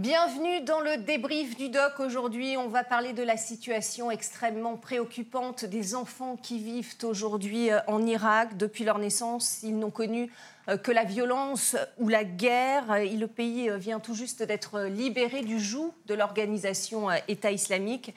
Bienvenue dans le débrief du doc. Aujourd'hui, on va parler de la situation extrêmement préoccupante des enfants qui vivent aujourd'hui euh, en Irak. Depuis leur naissance, ils n'ont connu euh, que la violence ou la guerre. Le pays euh, vient tout juste d'être libéré du joug de l'organisation État islamique.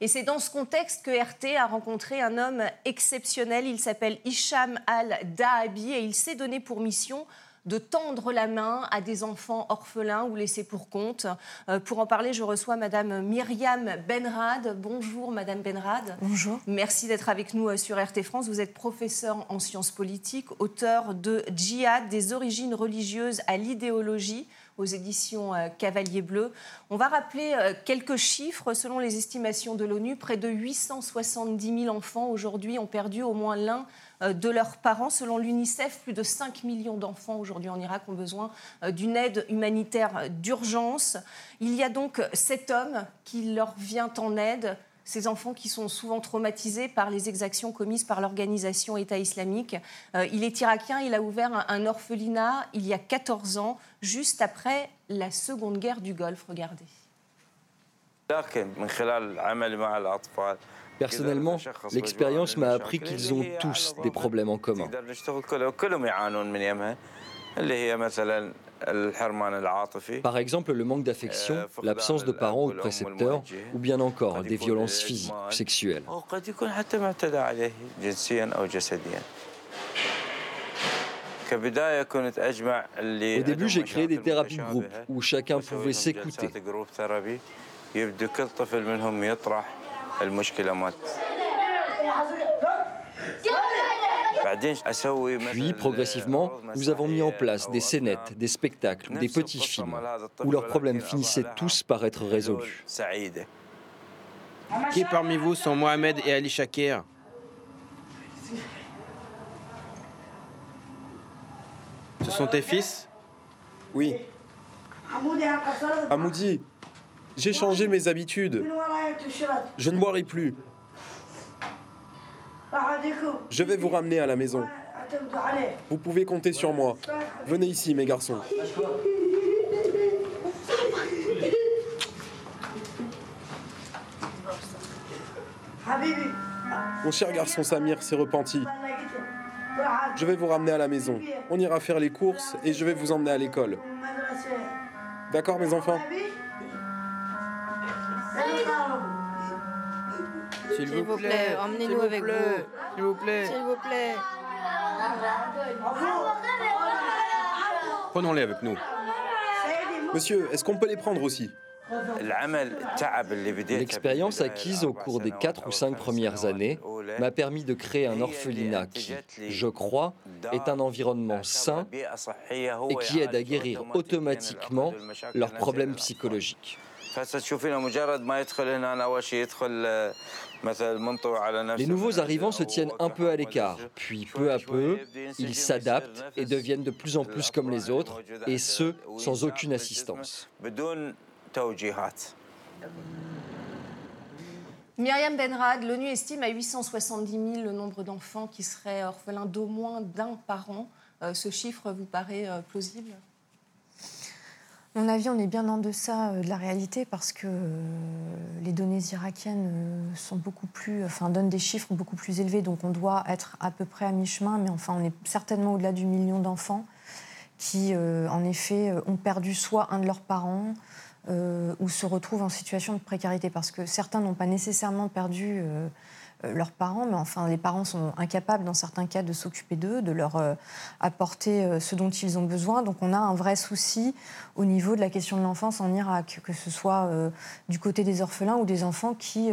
Et c'est dans ce contexte que RT a rencontré un homme exceptionnel. Il s'appelle Hicham al-Dahabi et il s'est donné pour mission de tendre la main à des enfants orphelins ou laissés pour compte. Euh, pour en parler, je reçois Madame Myriam Benrad. Bonjour Madame Benrad. Bonjour. Merci d'être avec nous euh, sur RT France. Vous êtes professeur en sciences politiques, auteur de Djihad, des origines religieuses à l'idéologie aux éditions euh, Cavalier Bleu. On va rappeler quelques chiffres. Selon les estimations de l'ONU, près de 870 000 enfants aujourd'hui ont perdu au moins l'un de leurs parents. Selon l'UNICEF, plus de 5 millions d'enfants aujourd'hui en Irak ont besoin euh, d'une aide humanitaire d'urgence. Il y a donc cet homme qui leur vient en aide ces enfants qui sont souvent traumatisés par les exactions commises par l'organisation État islamique. Euh, il est irakien, il a ouvert un, orphelinat il y a 14 ans, juste après la Seconde Guerre du Golfe. Regardez. Personnellement, l'expérience m'a appris qu'ils ont tous des problèmes en commun. Par exemple, le manque d'affection, l'absence de parents ou de précepteurs, ou bien encore des violences physiques ou sexuelles. Au début, j'ai créé des thérapies de groupe où chacun pouvait s'écouter. Puis, progressivement, nous avons mis en place des scénettes, des spectacles, des petits films, où leurs problèmes finissaient tous par être résolus. Qui parmi vous sont Mohamed et Ali Shakir? Ce sont tes fils? Oui. Amoudi, j'ai changé mes habitudes. Je ne boirai plus. Je vais vous ramener à la maison. Vous pouvez compter sur moi. Venez ici, mes garçons. Mon cher garçon Samir s'est repenti. Je vais vous ramener à la maison. On ira faire les courses et je vais vous emmener à l'école. D'accord, mes enfants? S'il vous plaît, emmenez-nous avec vous. S'il vous plaît. S'il vous plaît. Prenons-les avec nous. Monsieur, est-ce qu'on peut les prendre aussi? L'expérience acquise au cours des quatre ou cinq premières années m'a permis de créer un orphelinat qui, je crois, est un environnement sain et qui aide à guérir automatiquement leurs problèmes psychologiques. Les nouveaux arrivants se tiennent un peu à l'écart, puis peu à peu, ils s'adaptent et deviennent de plus en plus comme les autres, et ce, sans aucune assistance. Myriam Benrad, l'ONU estime à 870 000 le nombre d'enfants qui seraient orphelins d'au moins d'un parent. Euh, ce chiffre vous paraît euh, plausible? Mon avis, on est bien en deçà euh, de la réalité parce que les données irakiennes sont beaucoup plus, enfin, donnent des chiffres beaucoup plus élevés, donc on doit être à peu près à mi-chemin, mais enfin, on est certainement au-delà du million d'enfants qui, en effet, ont perdu soit un de leurs parents, euh, ou se retrouvent en situation de précarité. Parce que certains n'ont pas nécessairement perdu euh, euh, leurs parents, mais enfin les parents sont incapables dans certains cas de s'occuper d'eux, de leur apporter ce dont ils ont besoin. Donc on a un vrai souci au niveau de la question de l'enfance en Irak, que ce soit du côté des orphelins ou des enfants qui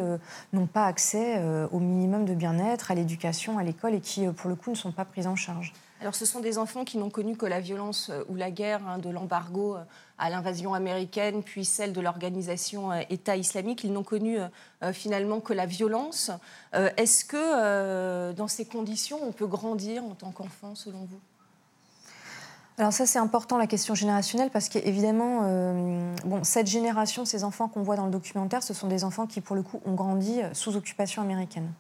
n'ont pas accès au minimum de bien-être, à l'éducation, à l'école et qui pour le coup ne sont pas pris en charge. Alors ce sont des enfants qui n'ont connu que la violence ou la guerre, hein, de l'embargo à l'invasion américaine, puis celle de l'organisation euh, État islamique. Ils n'ont connu euh, euh, finalement que la violence. Est-ce que dans ces conditions, on peut grandir en tant qu'enfant, selon vous? Alors ça c'est important la question générationnelle parce qu'évidemment, bon, cette génération, ces enfants qu'on voit dans le documentaire, ce sont des enfants qui pour le coup ont grandi sous occupation américaine.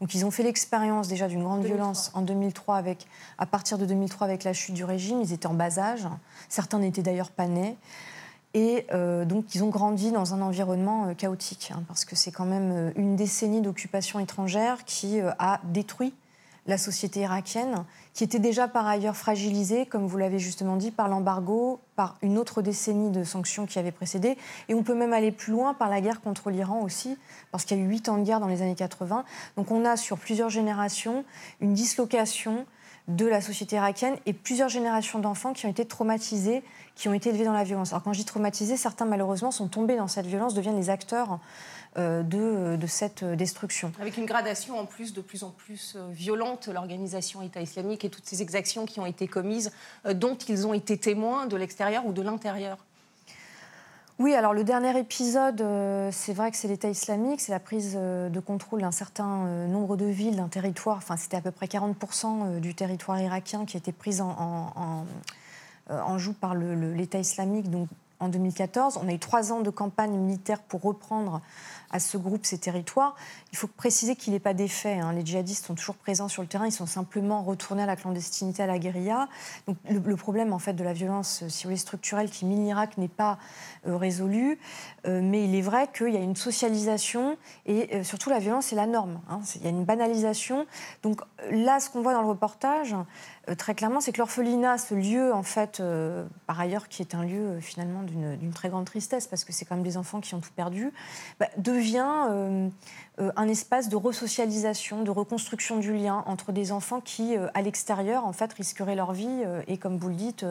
Donc ils ont fait l'expérience déjà d'une grande violence en 2003 avec, à partir de 2003 avec la chute du régime. Ils étaient en bas âge. Certains n'étaient d'ailleurs pas nés. Et euh, donc, ils ont grandi dans un environnement euh, chaotique, hein, parce que c'est quand même euh, une décennie d'occupation étrangère qui a détruit la société irakienne, qui était déjà par ailleurs fragilisée, comme vous l'avez justement dit, par l'embargo, par une autre décennie de sanctions qui avait précédé. Et on peut même aller plus loin par la guerre contre l'Iran aussi, parce qu'il y a eu huit ans de guerre dans les années 80. Donc on a sur plusieurs générations une dislocation de la société irakienne et plusieurs générations d'enfants qui ont été traumatisés, qui ont été élevés dans la violence. Alors quand je dis traumatisés, certains malheureusement sont tombés dans cette violence, deviennent les acteurs de, de, cette destruction. Avec une gradation en plus de plus en plus euh, violente, l'organisation État islamique et toutes ces exactions qui ont été commises, euh, dont ils ont été témoins de l'extérieur ou de l'intérieur. Oui, alors le dernier épisode, c'est vrai que c'est l'État islamique, c'est la prise de contrôle d'un certain nombre de villes, d'un territoire, enfin c'était à peu près 40% du territoire irakien qui a été pris en, en, en joue par l'État islamique, donc en 2014. On a eu trois ans de campagne militaire pour reprendre à ce groupe ces territoires. Il faut préciser qu'il n'est pas défait. Hein. Les djihadistes sont toujours présents sur le terrain. Ils sont simplement retournés à la clandestinité, à la guérilla. Donc le, problème en fait de la violence, euh, si vous voulez, structurelle qui mine l'Irak n'est pas euh, résolu. Euh, mais il est vrai qu'il y a une socialisation et surtout la violence est la norme. Hein. Il y a une banalisation. Donc là, ce qu'on voit dans le reportage, très clairement, c'est que l'orphelinat, ce lieu en fait, par ailleurs, qui est un lieu finalement d'une très grande tristesse parce que c'est quand même des enfants qui ont tout perdu, bah, devient euh, euh, un espace de resocialisation, de reconstruction du lien entre des enfants qui, euh, à l'extérieur, en fait, risqueraient leur vie et, comme vous le dites,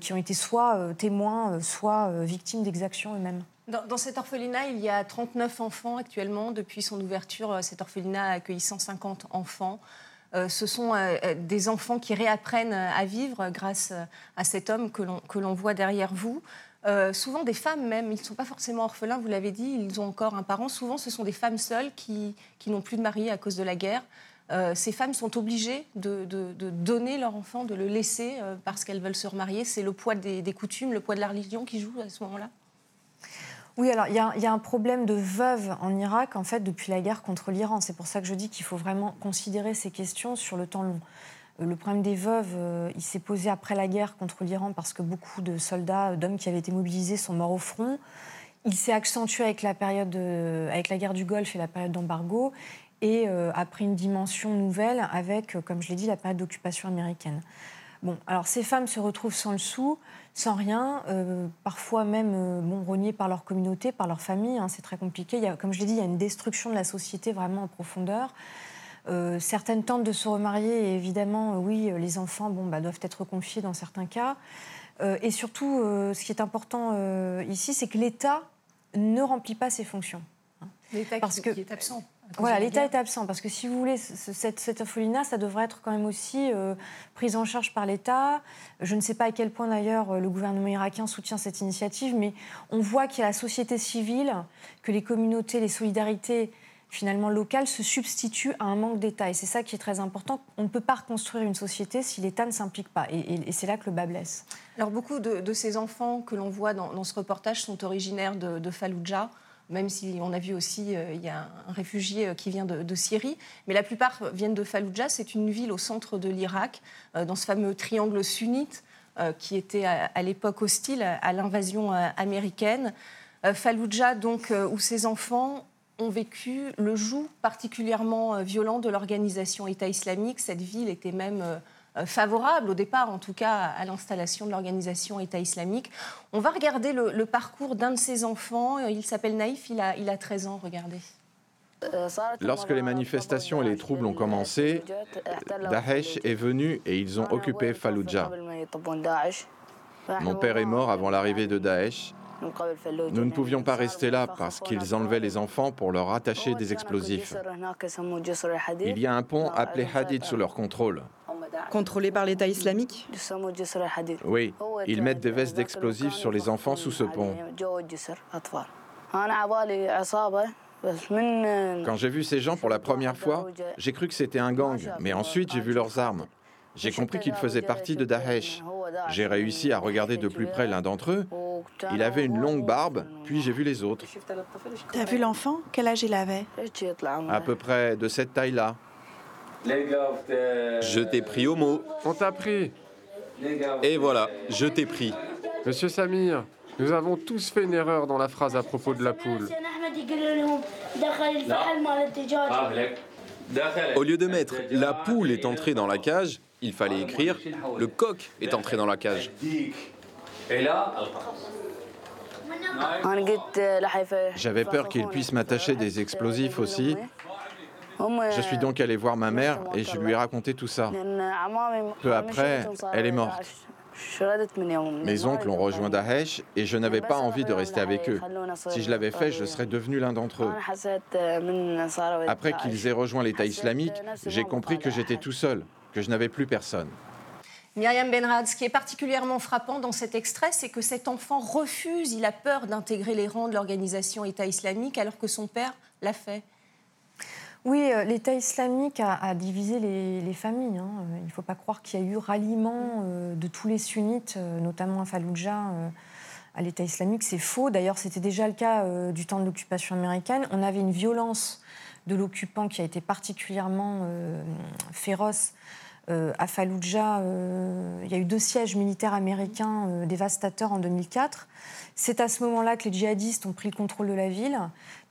qui ont été soit témoins, soit victimes d'exactions eux-mêmes. Dans, dans, cet orphelinat, il y a 39 enfants actuellement. Depuis son ouverture, cet orphelinat a accueilli 150 enfants. ce sont des enfants qui réapprennent à vivre grâce à cet homme que l'on voit derrière vous. Euh, souvent des femmes même, ils ne sont pas forcément orphelins, vous l'avez dit, ils ont encore un parent. Souvent, ce sont des femmes seules qui, n'ont plus de mari à cause de la guerre. Euh, ces femmes sont obligées de, donner leur enfant, de le laisser euh, parce qu'elles veulent se remarier. C'est le poids des, coutumes, le poids de la religion qui joue à ce moment-là oui, alors il y, a un problème de veuve en Irak, en fait, depuis la guerre contre l'Iran. C'est pour ça que je dis qu'il faut vraiment considérer ces questions sur le temps long. Le problème des veuves, euh, il s'est posé après la guerre contre l'Iran parce que beaucoup de soldats, d'hommes qui avaient été mobilisés sont morts au front. Il s'est accentué avec la, période avec la guerre du Golfe et la période d'embargo et euh, a pris une dimension nouvelle avec, euh, comme je l'ai dit, la période d'occupation américaine. Bon, alors ces femmes se retrouvent sans le sou, sans rien, parfois même bon, reniées par leur communauté, par leur famille, hein, c'est très compliqué. Il y a, comme je l'ai dit, il y a une destruction de la société vraiment en profondeur. Euh, certaines tentent de se remarier et évidemment, euh, oui, les enfants bon, bah, doivent être confiés dans certains cas. Euh, et surtout, ce qui est important ici, c'est que l'État ne remplit pas ses fonctions. Hein. L'État qui, est absent. Voilà, l'État est absent parce que si vous voulez, cette, cette orphelinat, ça devrait être quand même aussi prise en charge par l'État. Je ne sais pas à quel point d'ailleurs le gouvernement irakien soutient cette initiative, mais on voit qu'il y a la société civile, que les communautés, les solidarités finalement local se substitue à un manque d'État. Et c'est ça qui est très important. On ne peut pas reconstruire une société si l'État ne s'implique pas. Et, c'est là que le bas blesse. Alors beaucoup de, ces enfants que l'on voit dans, ce reportage sont originaires de, Fallujah même si on a vu aussi, euh, il y a un réfugié euh, qui vient de, Syrie, mais la plupart viennent de Fallujah. C'est une ville au centre de l'Irak, euh, dans ce fameux triangle sunnite qui était à, l'époque hostile à, l'invasion américaine. Fallujah, donc, où ces enfants ont vécu le joug particulièrement euh, violent de l'organisation État islamique. Cette ville était même euh, euh, favorable au départ, en tout cas, à l'installation de l'organisation État islamique. On va regarder le, parcours d'un de ses enfants. Il s'appelle Naïf, il a, il a 13 ans, regardez. Lorsque les manifestations et les troubles ont commencé, Daesh est venu et ils ont occupé Fallujah. Mon père est mort avant l'arrivée de Daesh nous ne pouvions pas rester là parce qu'ils enlevaient les enfants pour leur attacher des explosifs. Il y a un pont appelé Hadid sous leur contrôle. Contrôlé par l'État islamique Oui, ils mettent des vestes d'explosifs sur les enfants sous ce pont. Quand j'ai vu ces gens pour la première fois, j'ai cru que c'était un gang, mais ensuite j'ai vu leurs armes. J'ai compris qu'ils faisaient partie de Daesh. J'ai réussi à regarder de plus près l'un d'entre eux. Il avait une longue barbe, puis j'ai vu les autres. T'as vu l'enfant? Quel âge il avait? À peu près de cette taille-là. Je t'ai pris au mot. On t'a pris. Et voilà, je t'ai pris. Monsieur Samir, Nous avons tous fait une erreur dans la phrase à propos de la poule. Au lieu de mettre la poule est entrée dans la cage, il fallait écrire le coq est entré dans la cage. J'avais peur qu'il puisse m'attacher des explosifs aussi. Je suis donc allé voir ma mère et je lui ai raconté tout ça. Peu après, elle est morte. Mes oncles ont rejoint Daesh et je n'avais pas envie de rester avec eux. Si je l'avais fait, je serais devenu l'un d'entre eux. Après qu'ils aient rejoint l'État islamique, j'ai compris que j'étais tout seul, que je n'avais plus personne. Myriam Benrad, ce qui est particulièrement frappant dans cet extrait, c'est que cet enfant refuse, il a peur d'intégrer les rangs de l'organisation État islamique alors que son père l'a fait. Oui, euh, l'État islamique a, divisé les, familles. Hein. Euh, il ne faut pas croire qu'il y a eu ralliement euh, de tous les sunnites, notamment à Fallujah, à l'État islamique. C'est faux. D'ailleurs, c'était déjà le cas du temps de l'occupation américaine. On avait une violence de l'occupant qui a été particulièrement féroce. à Fallujah, il y a eu deux sièges militaires américains dévastateurs en 2004. C'est à ce moment-là que les djihadistes ont pris le contrôle de la ville.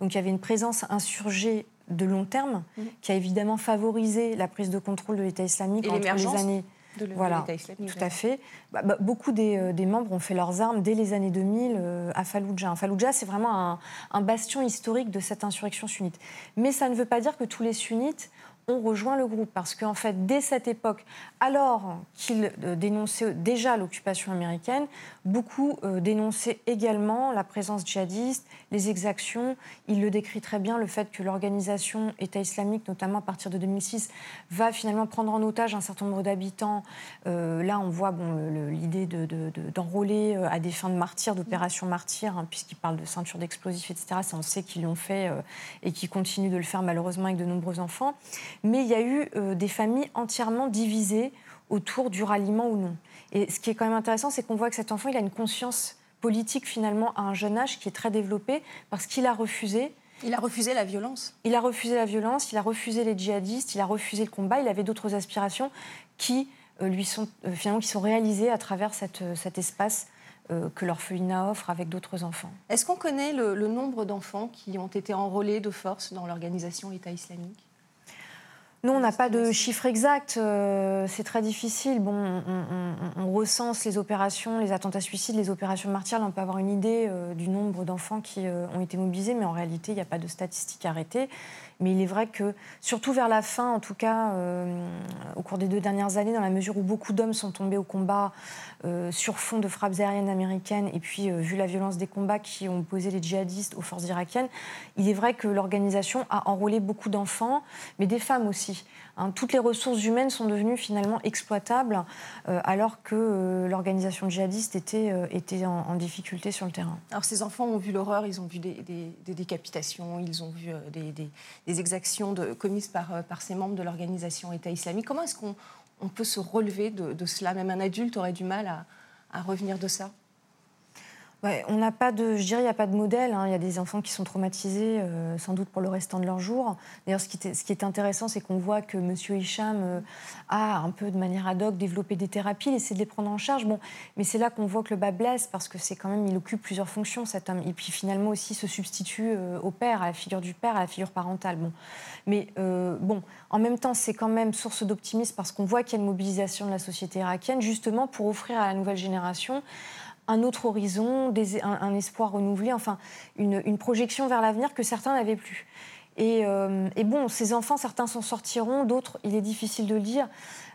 Donc il y avait une présence insurgée de long terme mhm. qui a évidemment favorisé la prise de contrôle de l'État islamique Et entre les années. De voilà, islamique, tout à fait. Bah, bah, beaucoup euh, des, membres ont fait leurs armes dès les années 2000 euh, à Fallujah. Fallujah, c'est vraiment un, un, bastion historique de cette insurrection sunnite. Mais ça ne veut pas dire que tous les sunnites ont rejoint le groupe. Parce qu'en fait, dès cette époque, alors qu'ils euh, dénonçaient déjà l'occupation américaine, beaucoup euh, dénonçaient également la présence djihadiste, les exactions. Il le décrit très bien, le fait que l'organisation État islamique, notamment à partir de 2006, va finalement prendre en otage un certain nombre d'habitants. Euh, là, on voit l'idée d'enrôler de, à des fins de martyrs, d'opérations martyrs, hein, puisqu'il parle de ceinture d'explosifs, etc. Ça, on sait qu'ils l'ont fait et qu'ils continuent de le faire malheureusement avec de nombreux enfants mais il y a eu euh, des familles entièrement divisées autour du ralliement ou non. Et ce qui est quand même intéressant, c'est qu'on voit que cet enfant, il a une conscience politique finalement à un jeune âge qui est très développée parce qu'il a refusé. Il a refusé la violence. Il a refusé la violence, il a refusé les djihadistes, il a refusé le combat, il avait d'autres aspirations qui euh, lui sont euh, finalement qui sont réalisées à travers cette, cet espace que l'orphelinat offre avec d'autres enfants. Est-ce qu'on connaît le, le nombre d'enfants qui ont été enrôlés de force dans l'organisation État islamique? Nous, on n'a pas de chiffre exact, euh, c'est très difficile. Bon, on, recense les opérations, les attentats suicides, les opérations martyrs. on peut avoir une idée euh, du nombre d'enfants qui euh, ont été mobilisés, mais en réalité, il n'y a pas de statistiques arrêtées. Mais il est vrai que, surtout vers la fin, en tout cas, au cours des deux dernières années, dans la mesure où beaucoup d'hommes sont tombés au combat sur fond de frappes aériennes américaines, et puis vu la violence des combats qui ont opposé les djihadistes aux forces irakiennes, il est vrai que l'organisation a enrôlé beaucoup d'enfants, mais des femmes aussi. Hein, toutes les ressources humaines sont devenues finalement exploitables euh, alors que euh, l'organisation djihadiste était, euh, était en, difficulté sur le terrain. Alors ces enfants ont vu l'horreur, ils ont vu des, décapitations, ils ont vu des, exactions commises par, par ces membres de l'organisation État islamique. Comment est-ce qu'on on peut se relever de, cela? Même un adulte aurait du mal à revenir de ça? On n'a pas de, je dirais, il n'y a pas de modèle. Hein. Il y a des enfants qui sont traumatisés, euh, sans doute pour le restant de leur jour. D'ailleurs, ce, qui est intéressant, c'est qu'on voit que M. Hicham euh, a un peu de manière ad hoc développé des thérapies, il essaie de les prendre en charge. Bon, mais c'est là qu'on voit que le bas blesse parce que c'est quand même, il occupe plusieurs fonctions cet homme. Et puis finalement aussi se substitue euh, au père, à la figure du père, à la figure parentale. Bon, mais bon, en même temps, c'est quand même source d'optimisme parce qu'on voit qu'il y a une mobilisation de la société irakienne justement pour offrir à la nouvelle génération un autre horizon, un, espoir renouvelé, enfin une, projection vers l'avenir que certains n'avaient plus. Euh, et, bon, ces enfants, certains s'en sortiront, d'autres, il est difficile de le dire,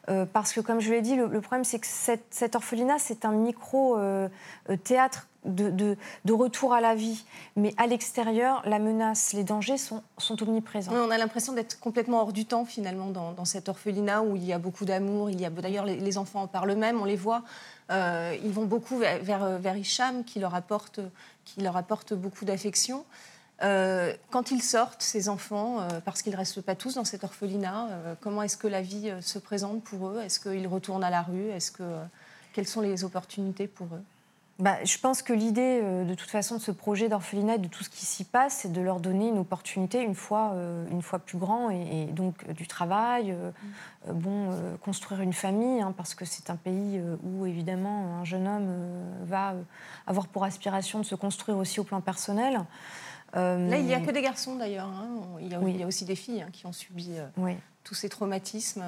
euh, parce que comme je l'ai dit, le, problème c'est que cette, orphelinat, c'est un micro-théâtre euh, de, retour à la vie. Mais à l'extérieur, la menace, les dangers sont, omniprésents. on a l'impression d'être complètement hors du temps finalement dans, cet orphelinat où il y a beaucoup d'amour. Il y a d'ailleurs les, enfants en parlent eux-mêmes, on les voit. Euh, ils vont beaucoup vers, vers, Hicham, qui leur apporte, qui leur apporte beaucoup d'affection. Euh, quand ils sortent, ces enfants, euh, parce qu'ils ne restent pas tous dans cet orphelinat, comment est-ce que la vie se présente pour eux? Est-ce qu'ils retournent à la rue? Est-ce que, Quelles sont les opportunités pour eux? Bah, je pense que l'idée, euh, de toute façon, de ce projet d'orphelinat et de tout ce qui s'y passe, c'est de leur donner une opportunité une fois, euh, une fois plus grand, et, donc euh, du travail, bon, construire une famille, hein, parce que c'est un pays où, évidemment, un jeune homme va avoir pour aspiration de se construire aussi au plan personnel. Là, il n'y a que des garçons, d'ailleurs. Hein. Il, il, y a aussi des filles hein, qui ont subi tous ces traumatismes.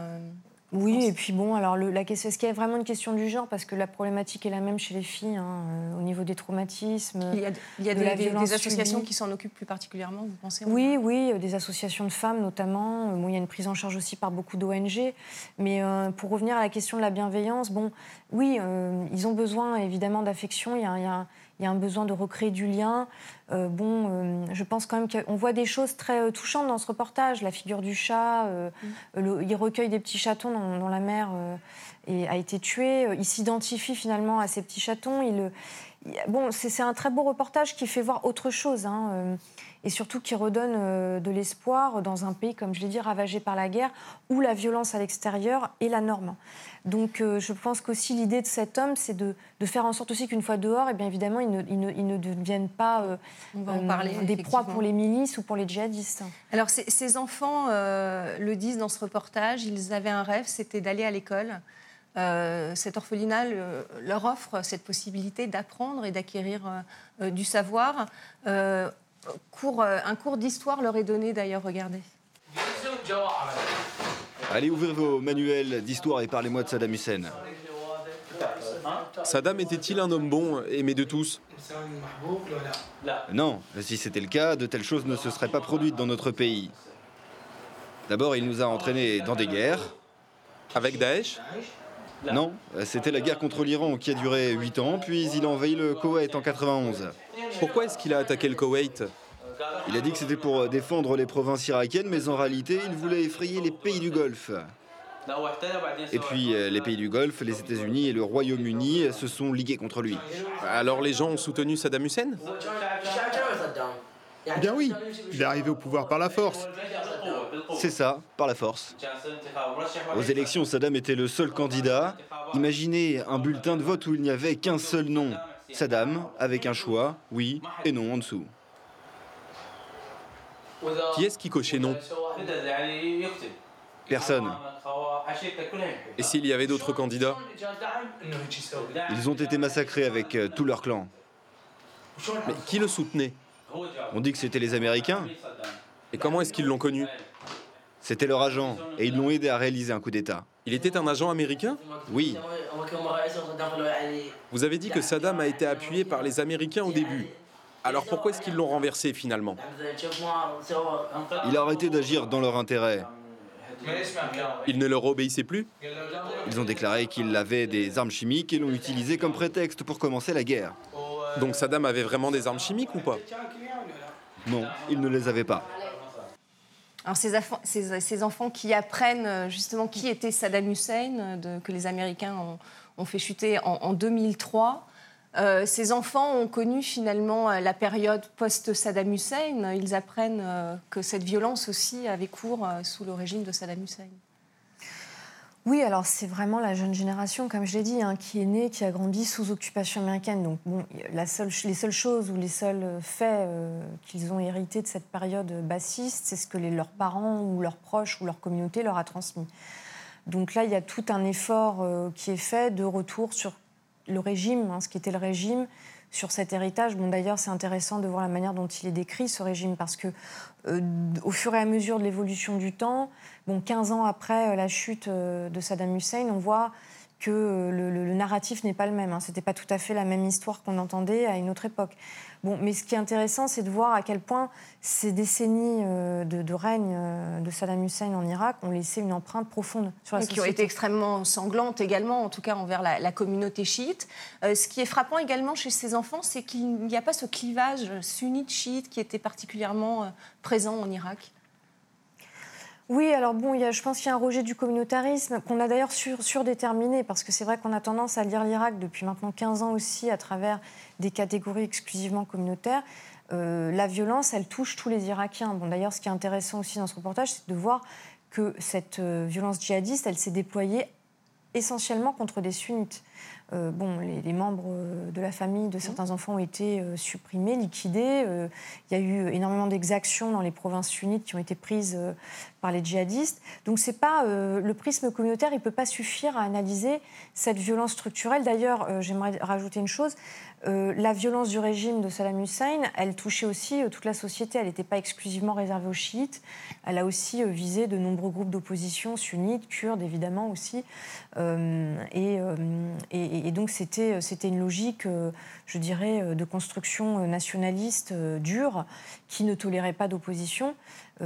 Oui, et puis bon, alors le, la question, est-ce qu'il y a vraiment une question du genre? Parce que la problématique est la même chez les filles, hein, euh, au niveau des traumatismes. Il y a, il y a des, associations qui s'en occupent plus particulièrement, vous pensez Oui, oui, euh, des associations de femmes notamment. Bon, il y a une prise en charge aussi par beaucoup d'ONG. Mais euh, pour revenir à la question de la bienveillance, bon, oui, ils ont besoin évidemment d'affection. Il y a, il y a il y a un besoin de recréer du lien. Euh, bon, euh, je pense quand même qu'on voit des choses très euh, touchantes dans ce reportage. La figure du chat, mm. il recueille des petits chatons dont, la mère a été tuée. Il s'identifie finalement à ces petits chatons. Il, bon, c'est un très beau reportage qui fait voir autre chose. Hein, et surtout qui redonne de l'espoir dans un pays, comme je l'ai dit, ravagé par la guerre, où la violence à l'extérieur est la norme. Donc euh, je pense qu'aussi l'idée de cet homme, c'est de, faire en sorte aussi qu'une fois dehors, et eh bien évidemment, ils ne, deviennent pas euh, euh, des proies pour les milices ou pour les djihadistes. Alors ces, enfants le disent dans ce reportage, ils avaient un rêve, c'était d'aller à l'école. cet orphelinat leur offre cette possibilité d'apprendre et d'acquérir du savoir. Cours, un cours d'histoire leur est donné d'ailleurs, regardez. Allez ouvrir vos manuels d'histoire et parlez-moi de Saddam Hussein. Saddam était-il un homme bon, aimé de tous? Non, si c'était le cas, de telles choses ne se seraient pas produites dans notre pays. D'abord, il nous a entraînés dans des guerres. Avec Daesh? Non, c'était la guerre contre l'Iran qui a duré 8 ans, puis il a envahi le Koweït en 91. Pourquoi est-ce qu'il a attaqué le Koweït il a dit que c'était pour euh, défendre les provinces irakiennes, mais en réalité, il voulait effrayer les pays du Golfe. Et puis euh, les pays du Golfe, les États-Unis et le Royaume-Uni se sont ligués contre lui. Alors les gens ont soutenu Saddam Hussein Eh bien oui, il est arrivé au pouvoir par la force. C'est ça, par la force. Aux élections, Saddam était le seul candidat. Imaginez un bulletin de vote où il n'y avait qu'un seul nom. Saddam, avec un choix, oui et non en dessous. Qui est-ce qui cochait non? Personne. Et s'il y avait d'autres candidats? Ils ont été massacrés avec euh, tout leur clan. Mais qui le soutenait? On dit que c'était les Américains. Et comment est-ce qu'ils l'ont connu? C'était leur agent, et ils l'ont aidé à réaliser un coup d'État. Il était un agent américain? Oui. Vous avez dit que Saddam a été appuyé par les Américains au début. Alors pourquoi est-ce qu'ils l'ont renversé finalement? Il a arrêté d'agir dans leur intérêt. Il ne leur obéissait plus? Ils ont déclaré qu'il avait des armes chimiques et l'ont utilisé comme prétexte pour commencer la guerre. Donc Saddam avait vraiment des armes chimiques ou pas? Non, il ne les avait pas. Alors ces, enfants qui apprennent euh, justement qui était Saddam Hussein, que les Américains ont, fait chuter en 2003, euh, ces enfants ont connu finalement euh, la période post-Saddam Hussein. Ils apprennent euh, que cette violence aussi avait cours sous le régime de Saddam Hussein. Oui, alors c'est vraiment la jeune génération, comme je l'ai dit, hein, qui est née, qui a grandi sous occupation américaine. Donc bon, les seules choses ou les seuls faits qu'ils ont hérités de cette période bassiste, c'est ce que leurs parents ou leurs proches ou leur communauté leur a transmis. Donc là, il y a tout un effort qui est fait de retour sur le régime, hein, ce qui était le régime, sur cet héritage. Bon, d'ailleurs, c'est intéressant de voir la manière dont il est décrit, ce régime, parce que euh, au fur et à mesure de l'évolution du temps, bon, 15 ans après euh, la chute euh, de Saddam Hussein, on voit que le, narratif n'est pas le même. Hein. Ce n'était pas tout à fait la même histoire qu'on entendait à une autre époque. Bon, mais ce qui est intéressant, c'est de voir à quel point ces décennies euh, de, règne euh, de Saddam Hussein en Irak ont laissé une empreinte profonde sur la société. Qui ont été extrêmement sanglantes également, en tout cas envers la, communauté chiite. Euh, ce qui est frappant également chez ces enfants, c'est qu'il n'y a pas ce clivage sunnite-chiite qui était particulièrement présent en Irak. Oui, alors bon, il y a, je pense qu'il y a un rejet du communautarisme qu'on a d'ailleurs sur, surdéterminé, parce que c'est vrai qu'on a tendance à lire l'Irak depuis maintenant 15 ans aussi à travers des catégories exclusivement communautaires. Euh, la violence, elle touche tous les Irakiens. Bon, d'ailleurs, ce qui est intéressant aussi dans ce reportage, c'est de voir que cette euh, violence djihadiste, elle s'est déployée essentiellement contre des sunnites. Euh, bon, les, membres euh, de la famille de certains enfants ont été euh, supprimés, liquidés. il y a eu énormément d'exactions dans les provinces sunnites qui ont été prises par les djihadistes. Donc c'est pas le prisme communautaire, il peut pas suffire à analyser cette violence structurelle. D'ailleurs, j'aimerais rajouter une chose. La violence du régime de Saddam Hussein, elle touchait aussi toute la société. Elle n'était pas exclusivement réservée aux chiites. Elle a aussi visé de nombreux groupes d'opposition, sunnites, kurdes évidemment aussi. Et, donc c'était une logique, je dirais, de construction nationaliste dure qui ne tolérait pas d'opposition.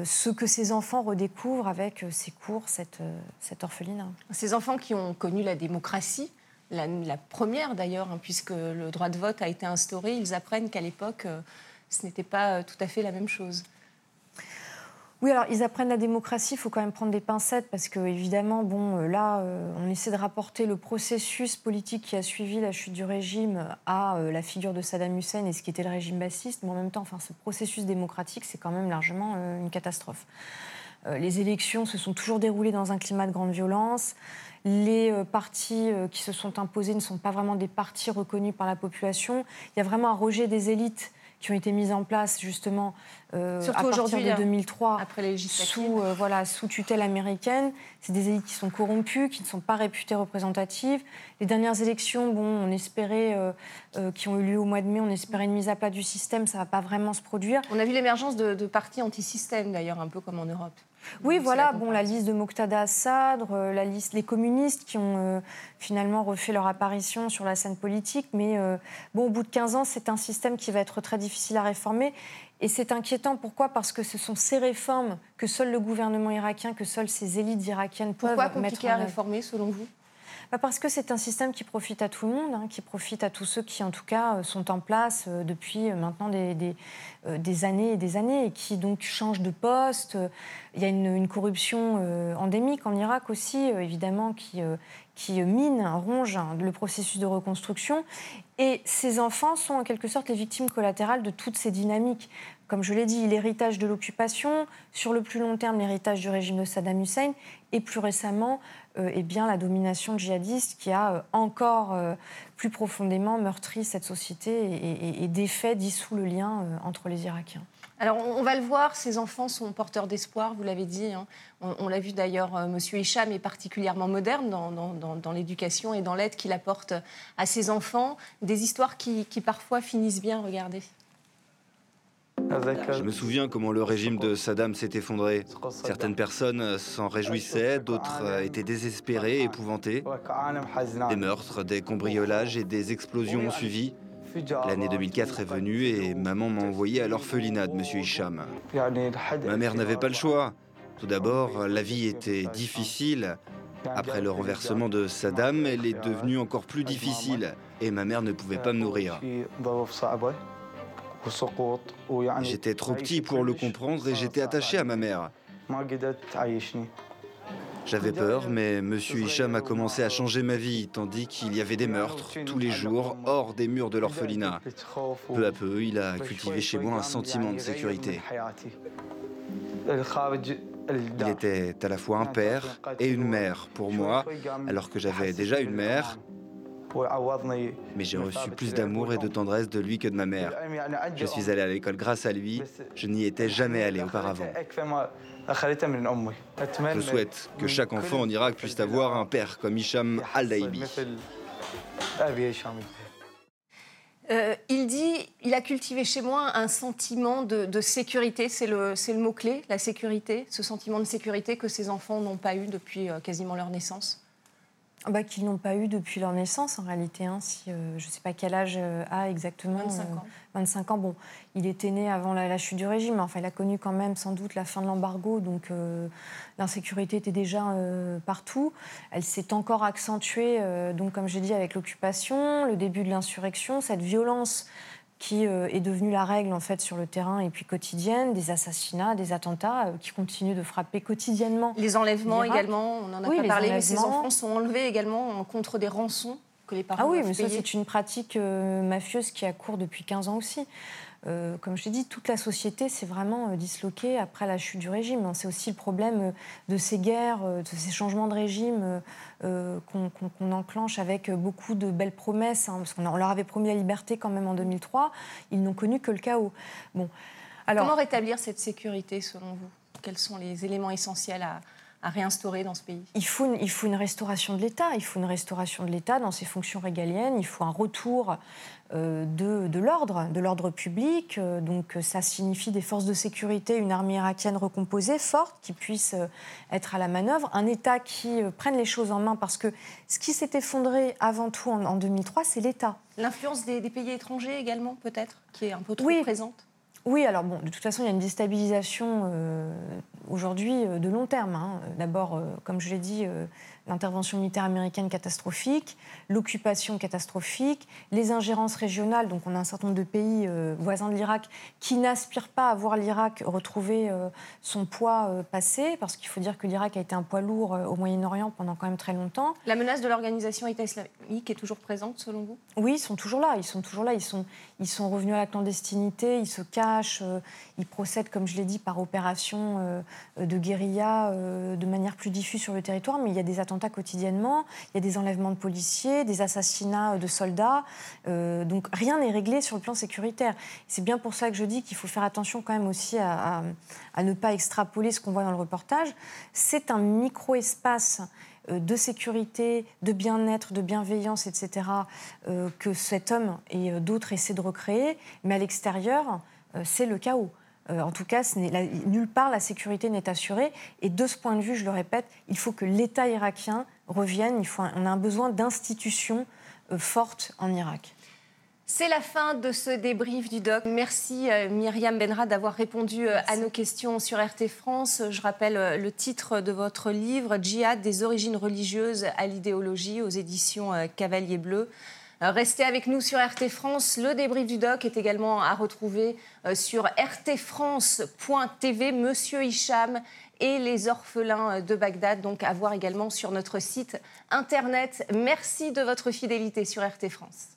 ce que ces enfants redécouvrent avec ces cours, cette, cette orphelinat. Ces enfants qui ont connu la démocratie, la, première d'ailleurs, hein, puisque le droit de vote a été instauré, ils apprennent qu'à l'époque, euh, ce n'était pas euh, tout à fait la même chose. Oui, alors ils apprennent la démocratie, il faut quand même prendre des pincettes parce que évidemment, bon, euh, là, on essaie de rapporter le processus politique qui a suivi la chute du régime à la figure de Saddam Hussein et ce qui était le régime bassiste, mais en même temps, enfin, ce processus démocratique, c'est quand même largement une catastrophe. les élections se sont toujours déroulées dans un climat de grande violence. Les euh, partis euh, qui se sont imposés ne sont pas vraiment des partis reconnus par la population. Il y a vraiment un rejet des élites qui ont été mises en place justement euh, à partir de 2003 hein, après les sous, voilà, sous tutelle américaine. C'est des élites qui sont corrompues, qui ne sont pas réputées représentatives. Les dernières élections, bon, on espérait, qui ont eu lieu au mois de mai, on espérait une mise à plat du système, ça ne va pas vraiment se produire. On a vu l'émergence de, de partis anti-système d'ailleurs, un peu comme en Europe. Oui, voilà, bon, la liste de Moqtada Sadr, euh, la liste, les communistes qui ont euh, finalement refait leur apparition sur la scène politique. Mais euh, bon, au bout de 15 ans, c'est un système qui va être très difficile à réformer. Et c'est inquiétant. Pourquoi? Parce que ce sont ces réformes que seul le gouvernement irakien, que seules ces élites irakiennes peuvent Pourquoi mettre en à réformer, selon vous? Parce que c'est un système qui profite à tout le monde, hein, qui profite à tous ceux qui, en tout cas, sont en place depuis maintenant des, années et des années et qui donc changent de poste. Il y a une, corruption euh, endémique en Irak aussi, euh, évidemment, qui, euh, mine, ronge hein, le processus de reconstruction. Et ces enfants sont en quelque sorte les victimes collatérales de toutes ces dynamiques. Comme je l'ai dit, l'héritage de l'occupation, sur le plus long terme, l'héritage du régime de Saddam Hussein, et plus récemment, eh bien, la domination djihadiste qui a encore plus profondément meurtri cette société et, défait, dissous le lien entre les Irakiens. Alors, on, va le voir, ces enfants sont porteurs d'espoir, vous l'avez dit. Hein. On, l'a vu d'ailleurs, M. Euh, Monsieur Hicham est particulièrement moderne dans, l'éducation et dans l'aide qu'il apporte à ses enfants. Des histoires qui, parfois finissent bien, regardez. Je me souviens comment le régime de Saddam s'est effondré. Certaines personnes s'en réjouissaient, d'autres étaient désespérées, épouvantées. Des meurtres, des cambriolages et des explosions ont suivi. L'année 2004 est venue et maman m'a envoyé à l'orphelinat de M. Hicham. Ma mère n'avait pas le choix. Tout d'abord, la vie était difficile. Après le renversement de Saddam, elle est devenue encore plus difficile et ma mère ne pouvait pas me nourrir. J'étais trop petit pour le comprendre et j'étais attaché à ma mère. J'avais peur, mais M. Hicham a commencé à changer ma vie, tandis qu'il y avait des meurtres tous les jours hors des murs de l'orphelinat. Peu à peu, il a cultivé chez moi un sentiment de sécurité. Il était à la fois un père et une mère pour moi, alors que j'avais déjà une mère. Mais j'ai reçu plus d'amour et de tendresse de lui que de ma mère. Je suis allé à l'école grâce à lui. Je n'y étais jamais allé auparavant. Je souhaite que chaque enfant en Irak puisse avoir un père comme Hicham al-Daïbi. Euh, il dit, il a cultivé chez moi un sentiment de, sécurité, c'est le, le mot-clé, la sécurité, ce sentiment de sécurité que ces enfants n'ont pas eu depuis euh, quasiment leur naissance. Bah, Qu'ils n'ont pas eu depuis leur naissance, en réalité. Hein, si, euh, je ne sais pas quel âge euh, a exactement. 25 ans. 25 ans. Bon, il était né avant la, chute du régime. Enfin, il a connu quand même sans doute la fin de l'embargo. Donc, euh, l'insécurité était déjà partout. Elle s'est encore accentuée, donc, comme j'ai dit, avec l'occupation, le début de l'insurrection, cette violence qui euh, est devenue la règle en fait sur le terrain et puis quotidienne, des assassinats, des attentats euh, qui continuent de frapper quotidiennement. Les enlèvements également, on en a pas parlé, mais ces enfants sont enlevés également contre des rançons que les parents Ah oui, mais ça c'est une pratique euh, mafieuse qui a cours depuis 15 ans aussi. Comme je l'ai dit, toute la société s'est vraiment disloquée après la chute du régime. C'est aussi le problème de ces guerres, de ces changements de régime qu'on enclenche avec beaucoup de belles promesses, hein, parce qu'on leur avait promis la liberté quand même en 2003. Ils n'ont connu que le chaos. Bon. Alors, Comment rétablir cette sécurité selon vous? Quels sont les éléments essentiels à, à réinstaurer dans ce pays il faut, une, il faut une restauration de l'État. Il faut une restauration de l'État dans ses fonctions régaliennes. Il faut un retour euh, de, de l'ordre, de l'ordre public. Euh, donc ça signifie des forces de sécurité, une armée irakienne recomposée, forte, qui puisse euh, être à la manœuvre, un État qui prenne les choses en main, parce que ce qui s'est effondré avant tout en, 2003, c'est l'État. L'influence des, pays étrangers également, peut-être, qui est un peu trop oui. présente? Oui, alors bon, de toute façon, il y a une déstabilisation aujourd'hui de long terme. Hein. D'abord, comme je l'ai dit, l'intervention militaire américaine catastrophique, l'occupation catastrophique, les ingérences régionales. Donc on a un certain nombre de pays euh, voisins de l'Irak qui n'aspirent pas à voir l'Irak retrouver euh, son poids euh, passé, parce qu'il faut dire que l'Irak a été un poids lourd au Moyen-Orient pendant quand même très longtemps. La menace de l'organisation État islamique est toujours présente selon vous? Oui, ils sont toujours là. Ils sont toujours là. Ils sont, ils sont revenus à la clandestinité, ils se cachent, ils procèdent, comme je l'ai dit, par opération de guérilla de manière plus diffuse sur le territoire, mais il y a des attentats quotidiennement, il y a des enlèvements de policiers, des assassinats de soldats. Euh, donc rien n'est réglé sur le plan sécuritaire. C'est bien pour ça que je dis qu'il faut faire attention quand même aussi à, ne pas extrapoler ce qu'on voit dans le reportage. C'est un micro-espace euh, de sécurité, de bien-être, de bienveillance, etc., euh, que cet homme et d'autres essaient de recréer, mais à l'extérieur, c'est le chaos. Euh, en tout cas, nulle part la sécurité n'est assurée. Et de ce point de vue, je le répète, il faut que l'État irakien revienne. Il faut, on a un besoin d'institutions euh, fortes en Irak. C'est la fin de ce débrief du doc. Merci euh, Myriam Benra d'avoir répondu à nos questions sur RT France. Je rappelle le titre de votre livre, Djihad des origines religieuses à l'idéologie aux éditions Cavalier Bleu. Euh, restez avec nous sur RT France. Le débrief du doc est également à retrouver euh, sur rtfrance.tv. Monsieur Hicham et les orphelins euh, de Bagdad, donc à voir également sur notre site internet. Merci de votre fidélité sur RT France.